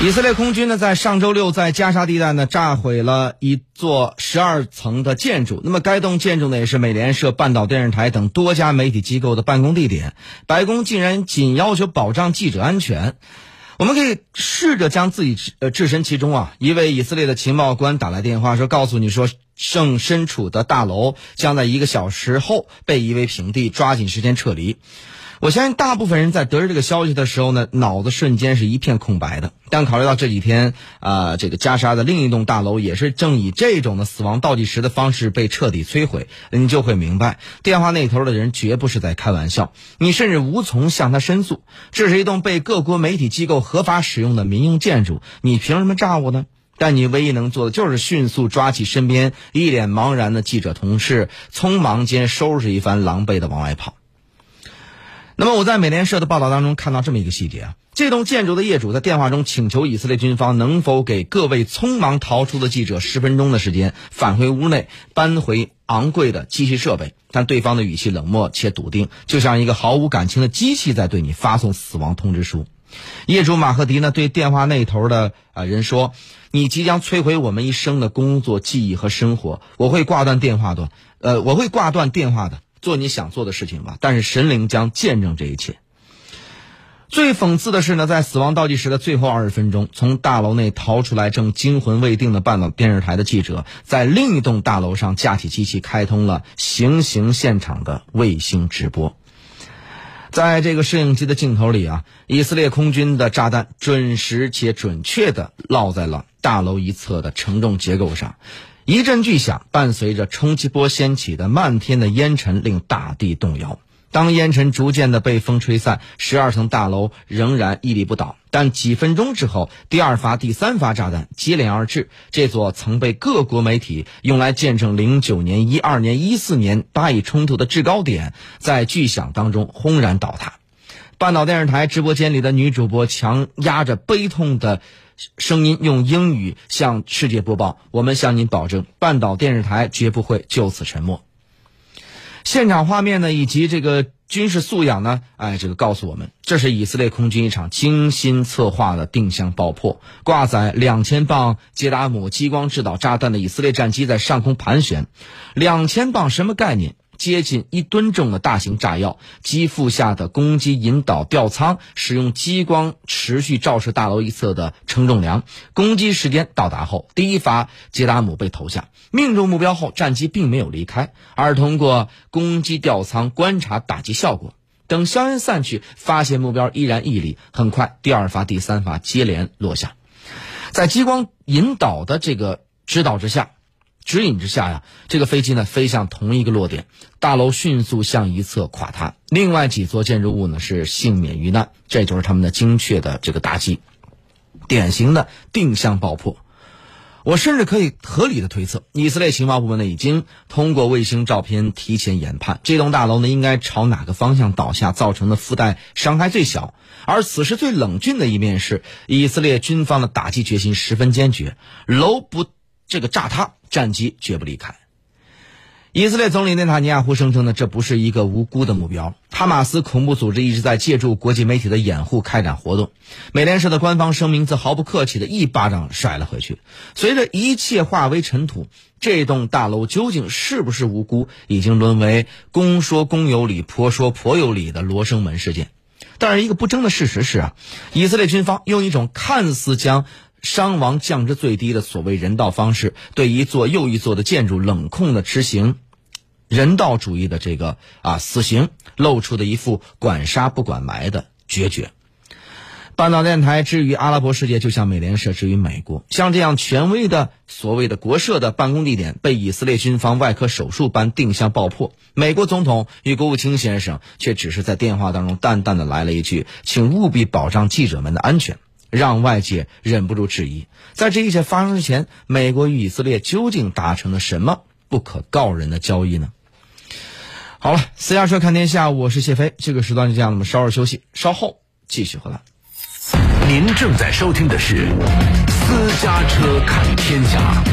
以色列空军呢，在上周六在加沙地带呢炸毁了一座十二层的建筑。那么，该栋建筑呢，也是美联社、半岛电视台等多家媒体机构的办公地点。白宫竟然仅要求保障记者安全。我们可以试着将自己呃置身其中啊。一位以色列的情报官打来电话说，告诉你说，正身处的大楼将在一个小时后被夷为平地，抓紧时间撤离。我相信大部分人在得知这个消息的时候呢，脑子瞬间是一片空白的。但考虑到这几天啊，这个加沙的另一栋大楼也是正以这种的死亡倒计时的方式被彻底摧毁，你就会明白，电话那头的人绝不是在开玩笑。你甚至无从向他申诉。这是一栋被各国媒体机构合法使用的民用建筑，你凭什么炸我呢？但你唯一能做的就是迅速抓起身边一脸茫然的记者同事，匆忙间收拾一番，狼狈的往外跑。那么我在美联社的报道当中看到这么一个细节啊，这栋建筑的业主在电话中请求以色列军方能否给各位匆忙逃出的记者十分钟的时间，返回屋内搬回昂贵的机器设备，但对方的语气冷漠且笃定，就像一个毫无感情的机器在对你发送死亡通知书。业主马赫迪呢对电话那头的啊人说：“你即将摧毁我们一生的工作、记忆和生活，我会挂断电话的，呃，我会挂断电话的。”做你想做的事情吧，但是神灵将见证这一切。最讽刺的是呢，在死亡倒计时的最后二十分钟，从大楼内逃出来正惊魂未定的半岛电视台的记者，在另一栋大楼上架起机器，开通了行刑现场的卫星直播。在这个摄影机的镜头里啊，以色列空军的炸弹准时且准确地落在了大楼一侧的承重结构上。一阵巨响，伴随着冲击波掀起的漫天的烟尘，令大地动摇。当烟尘逐渐的被风吹散，十二层大楼仍然屹立不倒。但几分钟之后，第二发、第三发炸弹接连而至，这座曾被各国媒体用来见证零九年、一二年、一四年巴以冲突的制高点，在巨响当中轰然倒塌。半岛电视台直播间里的女主播强压着悲痛的。声音用英语向世界播报，我们向您保证，半岛电视台绝不会就此沉默。现场画面呢，以及这个军事素养呢，哎，这个告诉我们，这是以色列空军一场精心策划的定向爆破。挂载两千磅捷达姆激光制导炸弹的以色列战机在上空盘旋，两千磅什么概念？接近一吨重的大型炸药，机腹下的攻击引导吊舱使用激光持续照射大楼一侧的承重梁。攻击时间到达后，第一发杰达姆被投下，命中目标后，战机并没有离开，而通过攻击吊舱观察打击效果。等硝烟散去，发现目标依然屹立。很快，第二发、第三发接连落下，在激光引导的这个指导之下。指引之下呀，这个飞机呢飞向同一个落点，大楼迅速向一侧垮塌，另外几座建筑物呢是幸免于难。这就是他们的精确的这个打击，典型的定向爆破。我甚至可以合理的推测，以色列情报部门呢已经通过卫星照片提前研判，这栋大楼呢应该朝哪个方向倒下，造成的附带伤害最小。而此时最冷峻的一面是，以色列军方的打击决心十分坚决，楼不。这个炸塌，战机绝不离开。以色列总理内塔尼亚胡声称呢，这不是一个无辜的目标。哈马斯恐怖组织一直在借助国际媒体的掩护开展活动。美联社的官方声明则毫不客气的一巴掌甩了回去。随着一切化为尘土，这栋大楼究竟是不是无辜，已经沦为公说公有理，婆说婆有理的罗生门事件。但是一个不争的事实是啊，以色列军方用一种看似将伤亡降至最低的所谓人道方式，对一座又一座的建筑冷酷的执行人道主义的这个啊死刑，露出的一副管杀不管埋的决绝。半岛电台之于阿拉伯世界，就像美联社之于美国，像这样权威的所谓的国社的办公地点，被以色列军方外科手术般定向爆破。美国总统与国务卿先生却只是在电话当中淡淡的来了一句：“请务必保障记者们的安全。”让外界忍不住质疑，在这一切发生之前，美国与以色列究竟达成了什么不可告人的交易呢？好了，私家车看天下，我是谢飞。这个时段就这样，我们稍事休息，稍后继续回来。您正在收听的是《私家车看天下》。